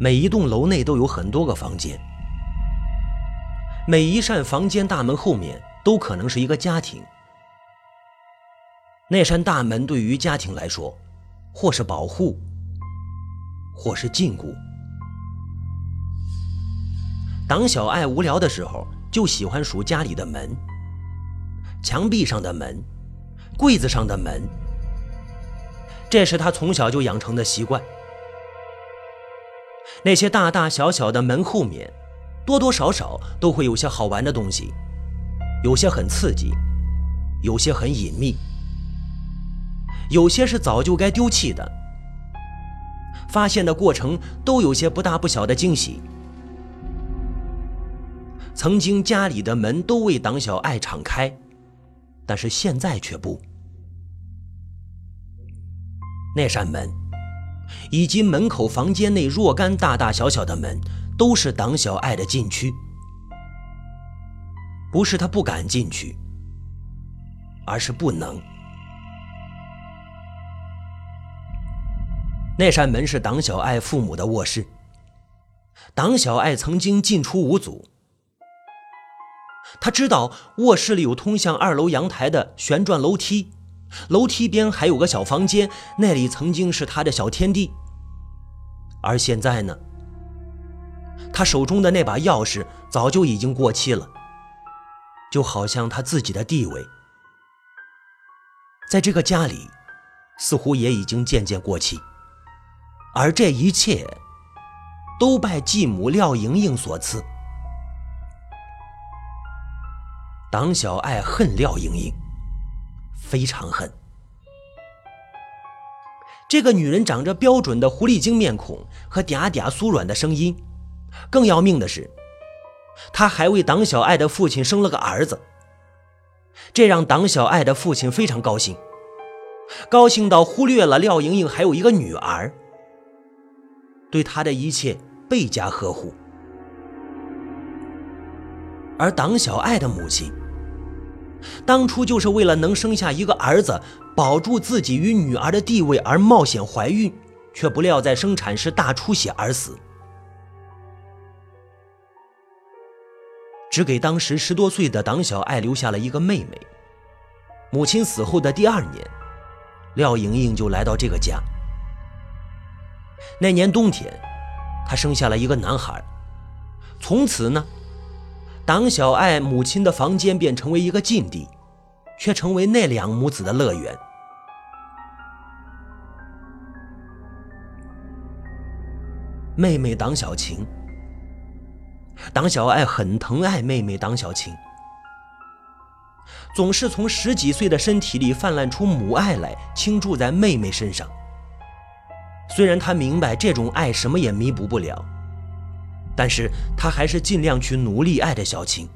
每一栋楼内都有很多个房间，每一扇房间大门后面都可能是一个家庭。那扇大门对于家庭来说，或是保护，或是禁锢。党小爱无聊的时候，就喜欢数家里的门、墙壁上的门、柜子上的门，这是他从小就养成的习惯。那些大大小小的门后面，多多少少都会有些好玩的东西，有些很刺激，有些很隐秘，有些是早就该丢弃的。发现的过程都有些不大不小的惊喜。曾经家里的门都为党小爱敞开，但是现在却不。那扇门，以及门口房间内若干大大小小的门，都是党小爱的禁区。不是他不敢进去，而是不能。那扇门是党小爱父母的卧室。党小爱曾经进出无阻。他知道卧室里有通向二楼阳台的旋转楼梯，楼梯边还有个小房间，那里曾经是他的小天地。而现在呢，他手中的那把钥匙早就已经过期了，就好像他自己的地位，在这个家里，似乎也已经渐渐过期。而这一切，都拜继母廖莹莹所赐。党小爱恨廖莹莹，非常恨。这个女人长着标准的狐狸精面孔和嗲嗲酥软的声音，更要命的是，她还为党小爱的父亲生了个儿子。这让党小爱的父亲非常高兴，高兴到忽略了廖莹莹还有一个女儿，对她的一切倍加呵护。而党小爱的母亲。当初就是为了能生下一个儿子，保住自己与女儿的地位而冒险怀孕，却不料在生产时大出血而死，只给当时十多岁的党小爱留下了一个妹妹。母亲死后的第二年，廖莹莹就来到这个家。那年冬天，她生下了一个男孩，从此呢。党小爱母亲的房间便成为一个禁地，却成为那两母子的乐园。妹妹党小晴，党小爱很疼爱妹妹党小晴，总是从十几岁的身体里泛滥出母爱来，倾注在妹妹身上。虽然他明白这种爱什么也弥补不了。但是他还是尽量去努力爱着小晴。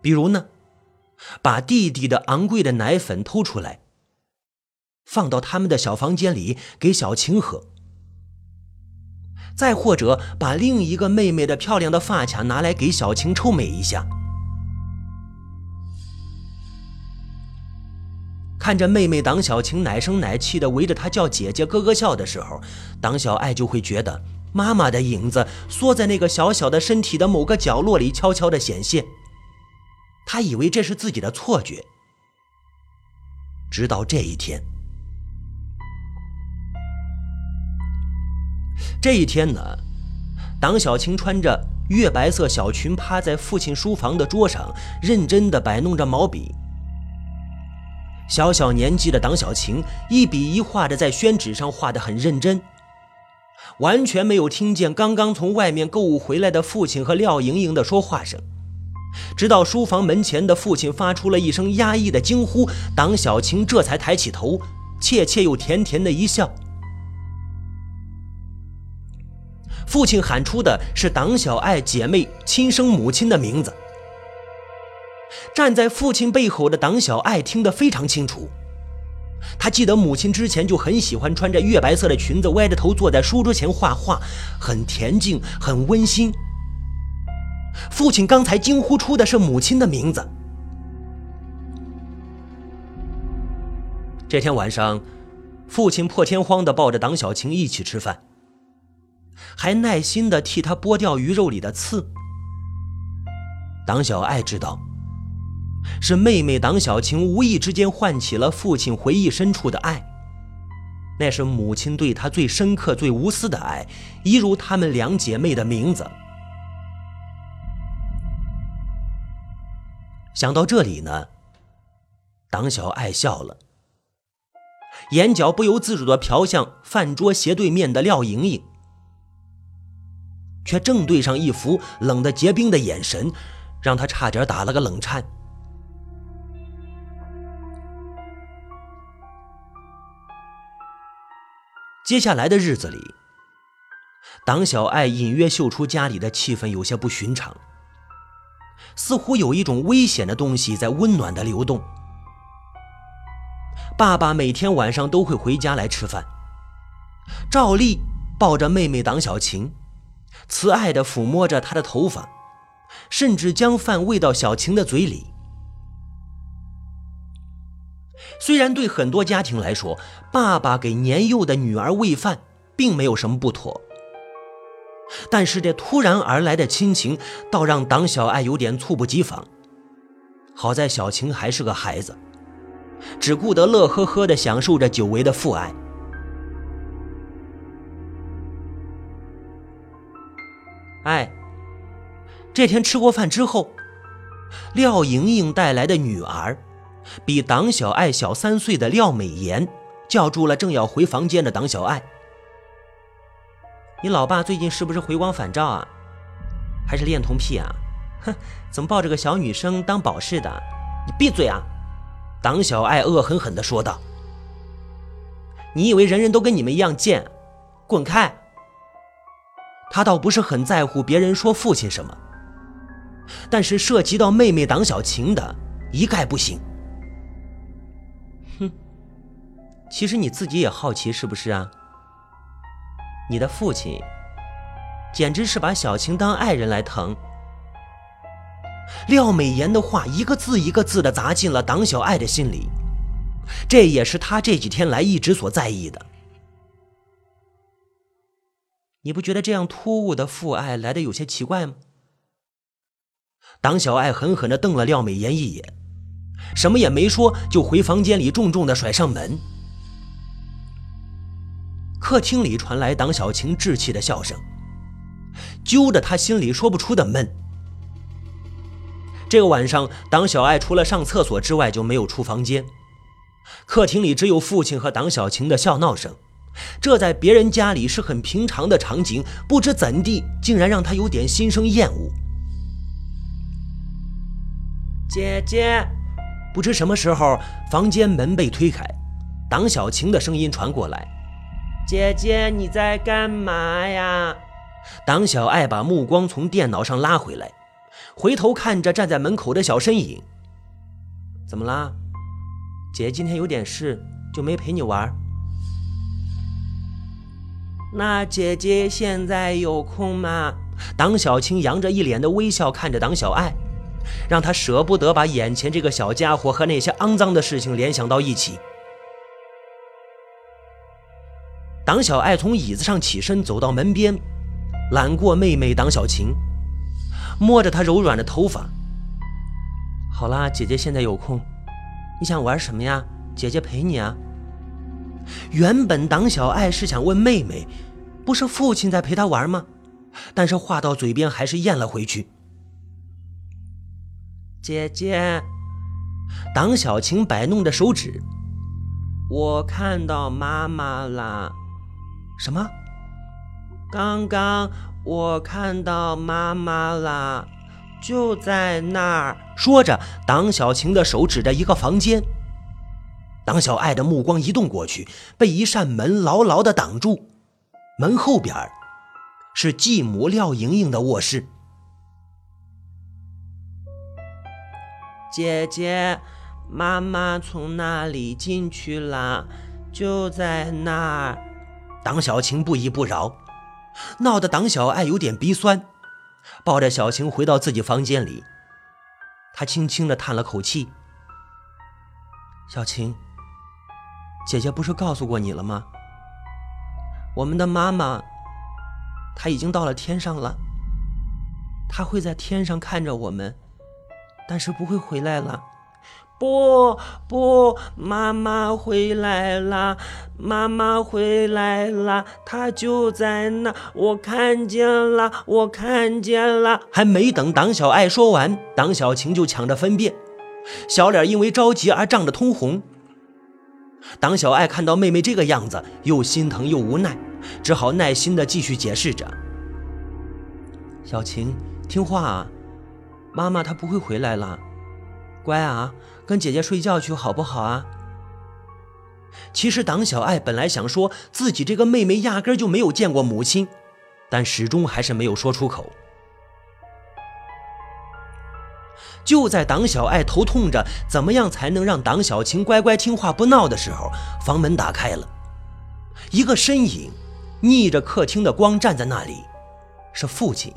比如呢，把弟弟的昂贵的奶粉偷出来，放到他们的小房间里给小晴喝；再或者把另一个妹妹的漂亮的发卡拿来给小晴臭美一下。看着妹妹党小晴奶声奶气的围着她叫姐姐哥哥笑的时候，党小爱就会觉得。妈妈的影子缩在那个小小的身体的某个角落里，悄悄的显现。他以为这是自己的错觉，直到这一天。这一天呢，党小晴穿着月白色小裙，趴在父亲书房的桌上，认真的摆弄着毛笔。小小年纪的党小晴，一笔一画的在宣纸上画的很认真。完全没有听见刚刚从外面购物回来的父亲和廖莹莹的说话声，直到书房门前的父亲发出了一声压抑的惊呼，党小晴这才抬起头，怯怯又甜甜的一笑。父亲喊出的是党小爱姐妹亲生母亲的名字。站在父亲背后的党小爱听得非常清楚。他记得母亲之前就很喜欢穿着月白色的裙子，歪着头坐在书桌前画画，很恬静，很温馨。父亲刚才惊呼出的是母亲的名字。这天晚上，父亲破天荒的抱着党小晴一起吃饭。还耐心地替他剥掉鱼肉里的刺。党小爱知道，是妹妹党小晴无意之间唤起了父亲回忆深处的爱，那是母亲对他最深刻、最无私的爱，一如她们两姐妹的名字。想到这里呢，党小爱笑了，眼角不由自主地瞟向饭桌斜对面的廖莹莹，却正对上一副冷得结冰的眼神。让他差点打了个冷颤。接下来的日子里，党小爱隐约嗅出家里的气氛有些不寻常，似乎有一种危险的东西在温暖的流动。爸爸每天晚上都会回家来吃饭，照例抱着妹妹党小晴，慈爱的抚摸着她的头发。甚至将饭喂到小晴的嘴里。虽然对很多家庭来说，爸爸给年幼的女儿喂饭并没有什么不妥，但是这突然而来的亲情，倒让党小爱有点猝不及防。好在小晴还是个孩子，只顾得乐呵呵地享受着久违的父爱。哎。这天吃过饭之后，廖莹莹带来的女儿，比党小爱小三岁的廖美妍叫住了正要回房间的党小爱：“你老爸最近是不是回光返照啊？还是恋童癖啊？哼，怎么抱着个小女生当宝似的？你闭嘴啊！”党小爱恶狠狠地说道：“你以为人人都跟你们一样贱？滚开！”他倒不是很在乎别人说父亲什么。但是涉及到妹妹党小晴的，一概不行。其实你自己也好奇是不是啊？你的父亲，简直是把小晴当爱人来疼。廖美妍的话一个字一个字的砸进了党小爱的心里，这也是他这几天来一直所在意的。你不觉得这样突兀的父爱来的有些奇怪吗？党小爱狠狠地瞪了廖美妍一眼，什么也没说，就回房间里重重地甩上门。客厅里传来党小晴稚气的笑声，揪着他心里说不出的闷。这个晚上，党小爱除了上厕所之外就没有出房间，客厅里只有父亲和党小晴的笑闹声，这在别人家里是很平常的场景，不知怎地竟然让他有点心生厌恶。姐姐，不知什么时候，房间门被推开，党小晴的声音传过来：“姐姐，你在干嘛呀？”党小爱把目光从电脑上拉回来，回头看着站在门口的小身影：“怎么啦？姐姐今天有点事，就没陪你玩。”那姐姐现在有空吗？党小青扬着一脸的微笑看着党小爱。让他舍不得把眼前这个小家伙和那些肮脏的事情联想到一起。党小爱从椅子上起身，走到门边，揽过妹妹党小晴，摸着她柔软的头发。好啦，姐姐现在有空，你想玩什么呀？姐姐陪你啊。原本党小爱是想问妹妹，不是父亲在陪她玩吗？但是话到嘴边还是咽了回去。姐姐，党小晴摆弄着手指，我看到妈妈了。什么？刚刚我看到妈妈了，就在那儿。说着，党小晴的手指着一个房间。党小爱的目光移动过去，被一扇门牢牢的挡住。门后边是继母廖莹莹的卧室。姐姐，妈妈从那里进去了，就在那儿。党小晴不依不饶，闹得党小爱有点鼻酸，抱着小晴回到自己房间里。他轻轻地叹了口气：“小晴，姐姐不是告诉过你了吗？我们的妈妈，她已经到了天上了，她会在天上看着我们，但是不会回来了。不不，妈妈回来啦！妈妈回来啦！她就在那，我看见了，我看见了。还没等党小爱说完，党小晴就抢着分辨，小脸因为着急而涨得通红。党小爱看到妹妹这个样子，又心疼又无奈，只好耐心的继续解释着：“小晴，听话啊，妈妈她不会回来了。”乖啊，跟姐姐睡觉去好不好啊？其实党小爱本来想说自己这个妹妹压根就没有见过母亲，但始终还是没有说出口。就在党小爱头痛着怎么样才能让党小晴乖乖听话不闹的时候，房门打开了，一个身影逆着客厅的光站在那里，是父亲。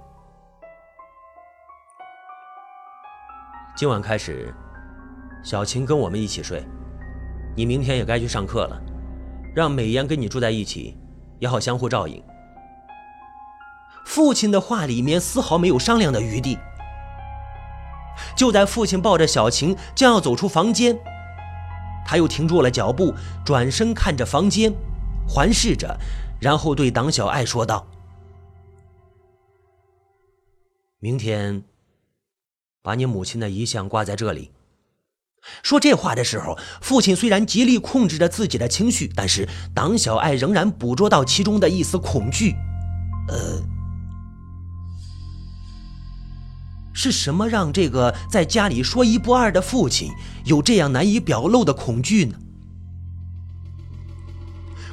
今晚开始，小晴跟我们一起睡。你明天也该去上课了，让美妍跟你住在一起，也好相互照应。父亲的话里面丝毫没有商量的余地。就在父亲抱着小晴将要走出房间，他又停住了脚步，转身看着房间，环视着，然后对党小爱说道：“明天。”把你母亲的遗像挂在这里。说这话的时候，父亲虽然极力控制着自己的情绪，但是党小爱仍然捕捉到其中的一丝恐惧。呃，是什么让这个在家里说一不二的父亲有这样难以表露的恐惧呢？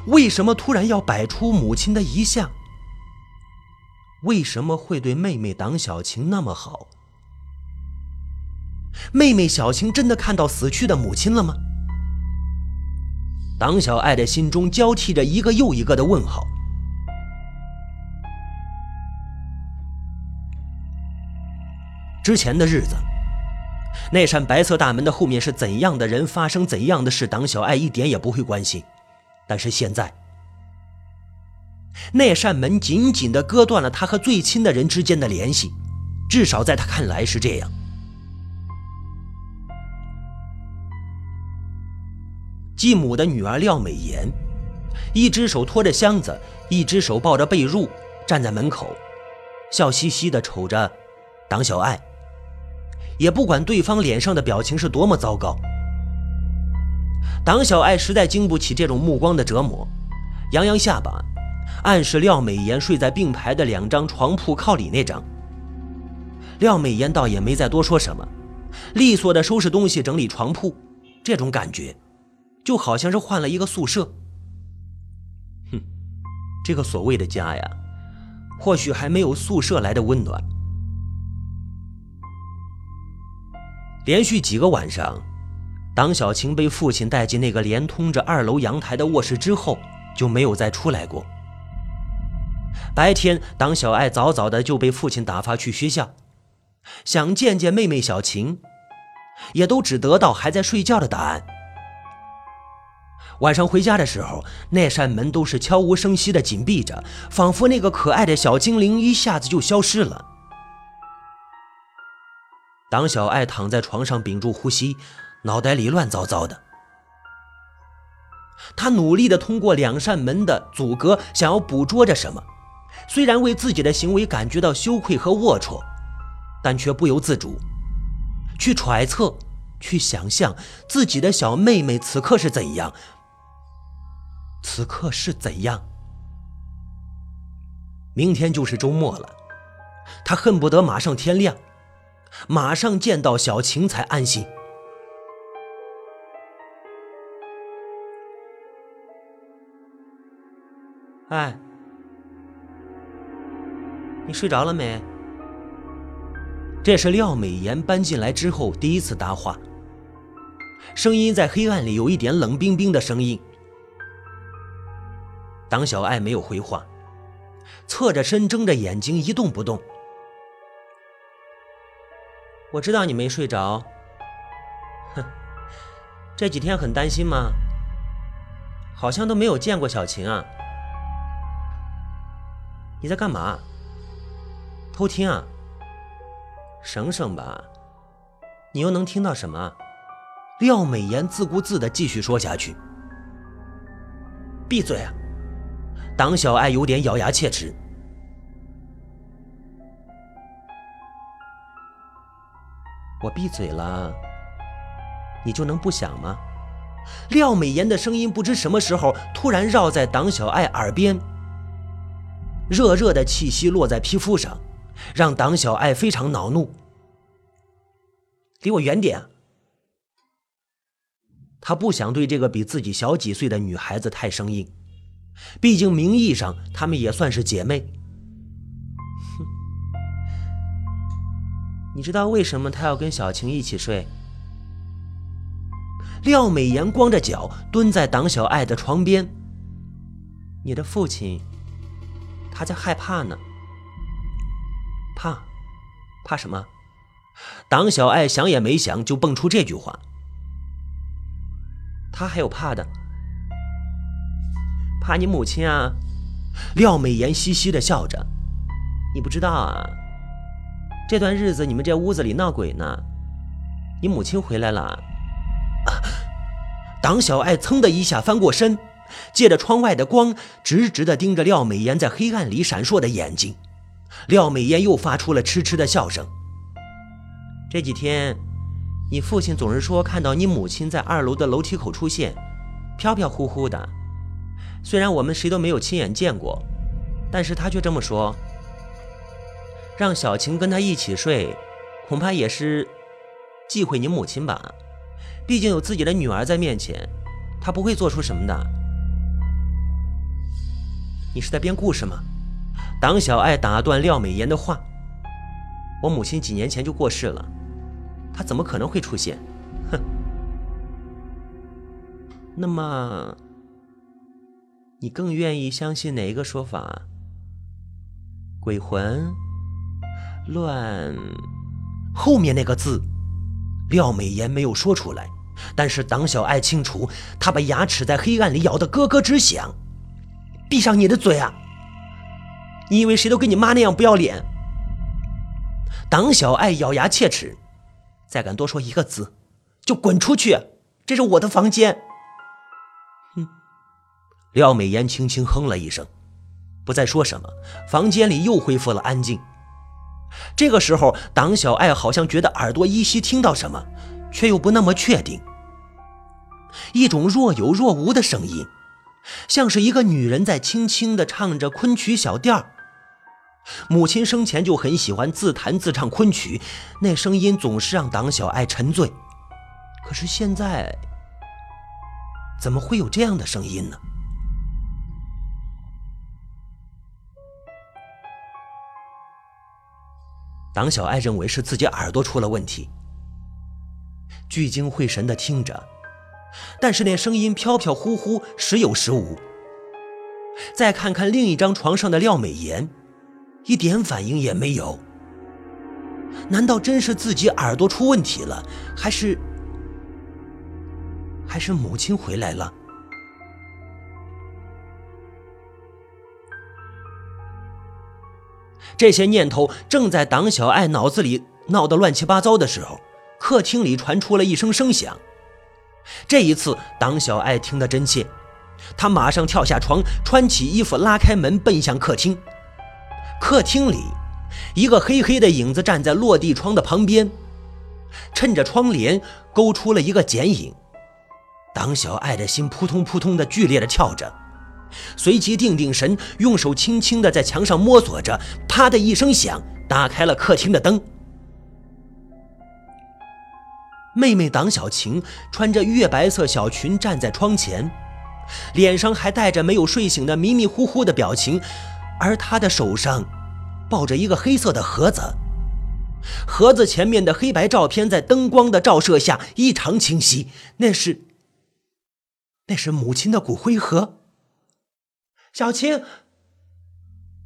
为什么突然要摆出母亲的遗像？为什么会对妹妹党小晴那么好？妹妹小晴真的看到死去的母亲了吗？党小爱的心中交替着一个又一个的问号。之前的日子，那扇白色大门的后面是怎样的人，发生怎样的事，党小爱一点也不会关心。但是现在，那扇门紧紧的割断了他和最亲的人之间的联系，至少在他看来是这样。继母的女儿廖美妍，一只手托着箱子，一只手抱着被褥，站在门口，笑嘻嘻地瞅着党小爱，也不管对方脸上的表情是多么糟糕。党小爱实在经不起这种目光的折磨，扬扬下巴，暗示廖美妍睡在并排的两张床铺靠里那张。廖美妍倒也没再多说什么，利索地收拾东西，整理床铺，这种感觉。就好像是换了一个宿舍。哼，这个所谓的家呀，或许还没有宿舍来的温暖。连续几个晚上，党小晴被父亲带进那个连通着二楼阳台的卧室之后，就没有再出来过。白天，党小爱早早的就被父亲打发去学校，想见见妹妹小晴，也都只得到还在睡觉的答案。晚上回家的时候，那扇门都是悄无声息的紧闭着，仿佛那个可爱的小精灵一下子就消失了。当小爱躺在床上屏住呼吸，脑袋里乱糟糟的。他努力的通过两扇门的阻隔，想要捕捉着什么，虽然为自己的行为感觉到羞愧和龌龊，但却不由自主去揣测、去想象自己的小妹妹此刻是怎样。此刻是怎样？明天就是周末了，他恨不得马上天亮，马上见到小晴才安心。哎，你睡着了没？这是廖美妍搬进来之后第一次搭话，声音在黑暗里有一点冷冰冰的声音。党小爱没有回话，侧着身，睁着眼睛，一动不动。我知道你没睡着，哼，这几天很担心吗？好像都没有见过小晴啊。你在干嘛？偷听啊？省省吧，你又能听到什么？廖美妍自顾自的继续说下去。闭嘴啊！党小爱有点咬牙切齿。我闭嘴了，你就能不想吗？廖美妍的声音不知什么时候突然绕在党小爱耳边，热热的气息落在皮肤上，让党小爱非常恼怒。离我远点！他不想对这个比自己小几岁的女孩子太生硬，毕竟名义上她们也算是姐妹。哼，你知道为什么他要跟小晴一起睡？廖美妍光着脚蹲在党小爱的床边。你的父亲，他在害怕呢。怕？怕什么？党小爱想也没想就蹦出这句话。他还有怕的？怕你母亲啊？廖美妍嘻嘻的笑着。你不知道啊？这段日子你们这屋子里闹鬼呢。你母亲回来了。党小爱噌的一下翻过身，借着窗外的光，直直的盯着廖美妍在黑暗里闪烁的眼睛。廖美妍又发出了痴痴的笑声。这几天，你父亲总是说看到你母亲在二楼的楼梯口出现，飘飘忽忽的。虽然我们谁都没有亲眼见过，但是他却这么说。让小晴跟他一起睡，恐怕也是忌讳你母亲吧。毕竟有自己的女儿在面前，他不会做出什么的。你是在编故事吗？党小爱打断廖美妍的话：“我母亲几年前就过世了，她怎么可能会出现？”哼。那么，你更愿意相信哪一个说法？鬼魂？乱？后面那个字，廖美妍没有说出来。但是党小爱清楚，她把牙齿在黑暗里咬得咯咯直响。闭上你的嘴啊！你以为谁都跟你妈那样不要脸？党小爱咬牙切齿，再敢多说一个字，就滚出去！这是我的房间。廖美妍轻轻哼了一声，不再说什么。房间里又恢复了安静。这个时候，党小爱好像觉得耳朵依稀听到什么。却又不那么确定，一种若有若无的声音，像是一个女人在轻轻地唱着昆曲小调。母亲生前就很喜欢自弹自唱昆曲，那声音总是让党小爱沉醉。可是现在，怎么会有这样的声音呢？党小爱认为是自己耳朵出了问题。聚精会神地听着，但是那声音飘飘忽忽，时有时无。再看看另一张床上的廖美妍，一点反应也没有。难道真是自己耳朵出问题了，还是还是母亲回来了？这些念头正在党小爱脑子里闹得乱七八糟的时候。客厅里传出了一声声响，这一次党小爱听得真切，她马上跳下床，穿起衣服，拉开门，奔向客厅。客厅里，一个黑黑的影子站在落地窗的旁边，趁着窗帘勾出了一个剪影。党小爱的心扑通扑通的剧烈的跳着，随即定定神，用手轻轻的在墙上摸索着，啪的一声响，打开了客厅的灯。妹妹党小晴穿着月白色小裙站在窗前，脸上还带着没有睡醒的迷迷糊糊的表情，而她的手上抱着一个黑色的盒子，盒子前面的黑白照片在灯光的照射下异常清晰，那是那是母亲的骨灰盒。小青，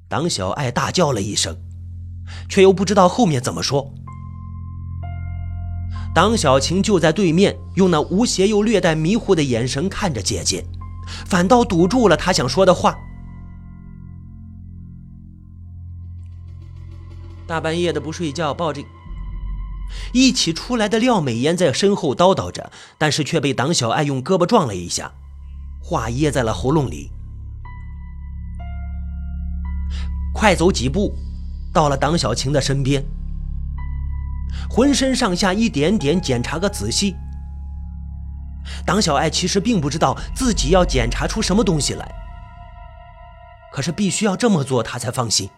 党小爱大叫了一声，却又不知道后面怎么说。党小晴就在对面，用那无邪又略带迷糊的眼神看着姐姐，反倒堵住了她想说的话。大半夜的不睡觉，抱着。一起出来的廖美妍在身后叨叨着，但是却被党小爱用胳膊撞了一下，话噎在了喉咙里。快走几步，到了党小晴的身边，浑身上下一点点检查个仔细。党小爱其实并不知道自己要检查出什么东西来，可是必须要这么做，他才放心。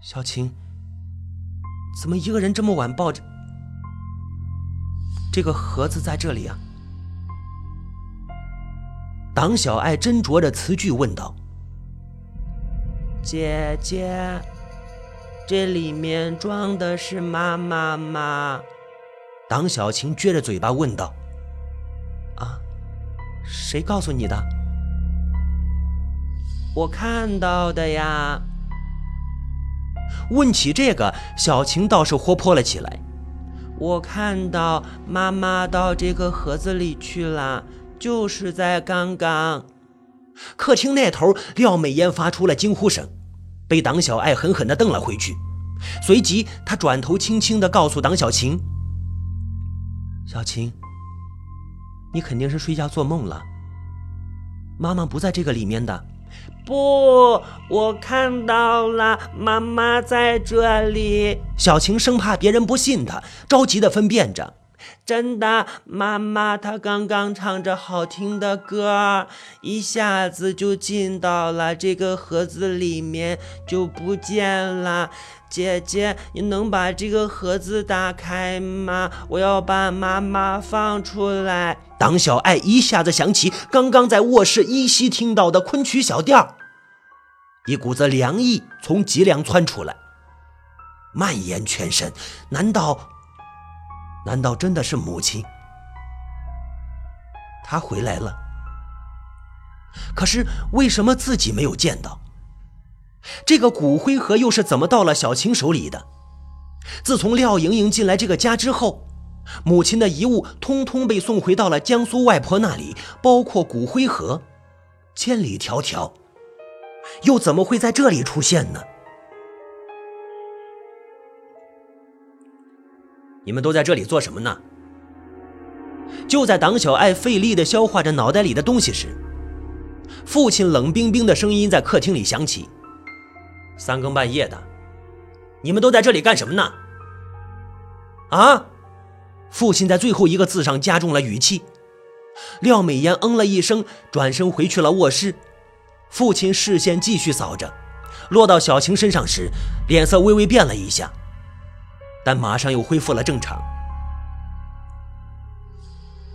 小晴。怎么一个人这么晚抱着这个盒子在这里啊？党小爱斟酌着词句问道：“姐姐，这里面装的是妈妈吗？”党小晴撅着嘴巴问道：“啊，谁告诉你的？我看到的呀。”问起这个，小晴倒是活泼了起来。我看到妈妈到这个盒子里去了，就是在刚刚。客厅那头，廖美烟发出了惊呼声，被党小爱狠狠地瞪了回去。随即，她转头轻轻地告诉党小晴：“小晴，你肯定是睡觉做梦了。妈妈不在这个里面的。”不，我看到了，妈妈在这里。小晴生怕别人不信她，着急地分辨着：“真的，妈妈她刚刚唱着好听的歌，一下子就进到了这个盒子里面，就不见了。姐姐，你能把这个盒子打开吗？我要把妈妈放出来。”党小爱一下子想起刚刚在卧室依稀听到的昆曲小调。一股子凉意从脊梁窜出来，蔓延全身。难道，难道真的是母亲？她回来了。可是为什么自己没有见到？这个骨灰盒又是怎么到了小青手里的？自从廖莹莹进来这个家之后，母亲的遗物通通被送回到了江苏外婆那里，包括骨灰盒，千里迢迢。又怎么会在这里出现呢？你们都在这里做什么呢？就在党小爱费力的消化着脑袋里的东西时，父亲冷冰冰的声音在客厅里响起：“三更半夜的，你们都在这里干什么呢？”啊！父亲在最后一个字上加重了语气。廖美妍嗯了一声，转身回去了卧室。父亲视线继续扫着，落到小晴身上时，脸色微微变了一下，但马上又恢复了正常。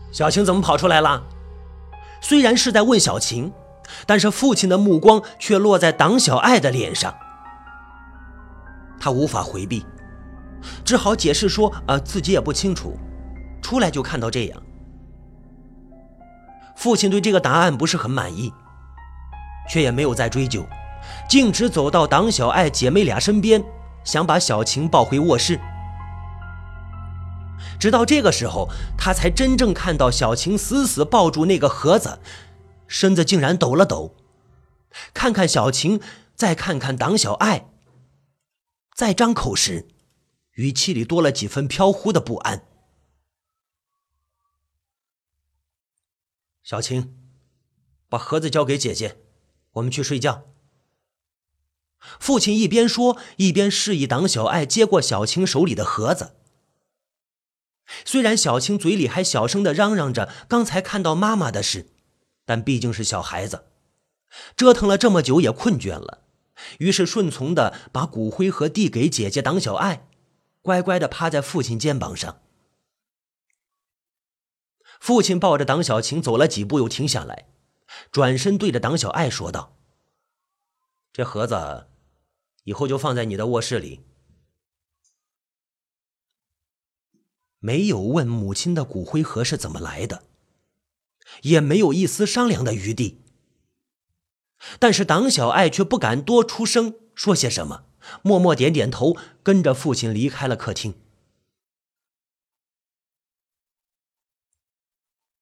小晴怎么跑出来了？虽然是在问小晴，但是父亲的目光却落在党小爱的脸上。他无法回避，只好解释说：“呃，自己也不清楚，出来就看到这样。”父亲对这个答案不是很满意。却也没有再追究，径直走到党小爱姐妹俩身边，想把小晴抱回卧室。直到这个时候，他才真正看到小晴死死抱住那个盒子，身子竟然抖了抖。看看小晴，再看看党小爱，再张口时，语气里多了几分飘忽的不安。小晴，把盒子交给姐姐。我们去睡觉。父亲一边说，一边示意党小爱接过小青手里的盒子。虽然小青嘴里还小声的嚷嚷着刚才看到妈妈的事，但毕竟是小孩子，折腾了这么久也困倦了，于是顺从的把骨灰盒递给姐姐党小爱，乖乖的趴在父亲肩膀上。父亲抱着党小晴走了几步，又停下来。转身对着党小爱说道：“这盒子以后就放在你的卧室里。”没有问母亲的骨灰盒是怎么来的，也没有一丝商量的余地。但是党小爱却不敢多出声说些什么，默默点点头，跟着父亲离开了客厅。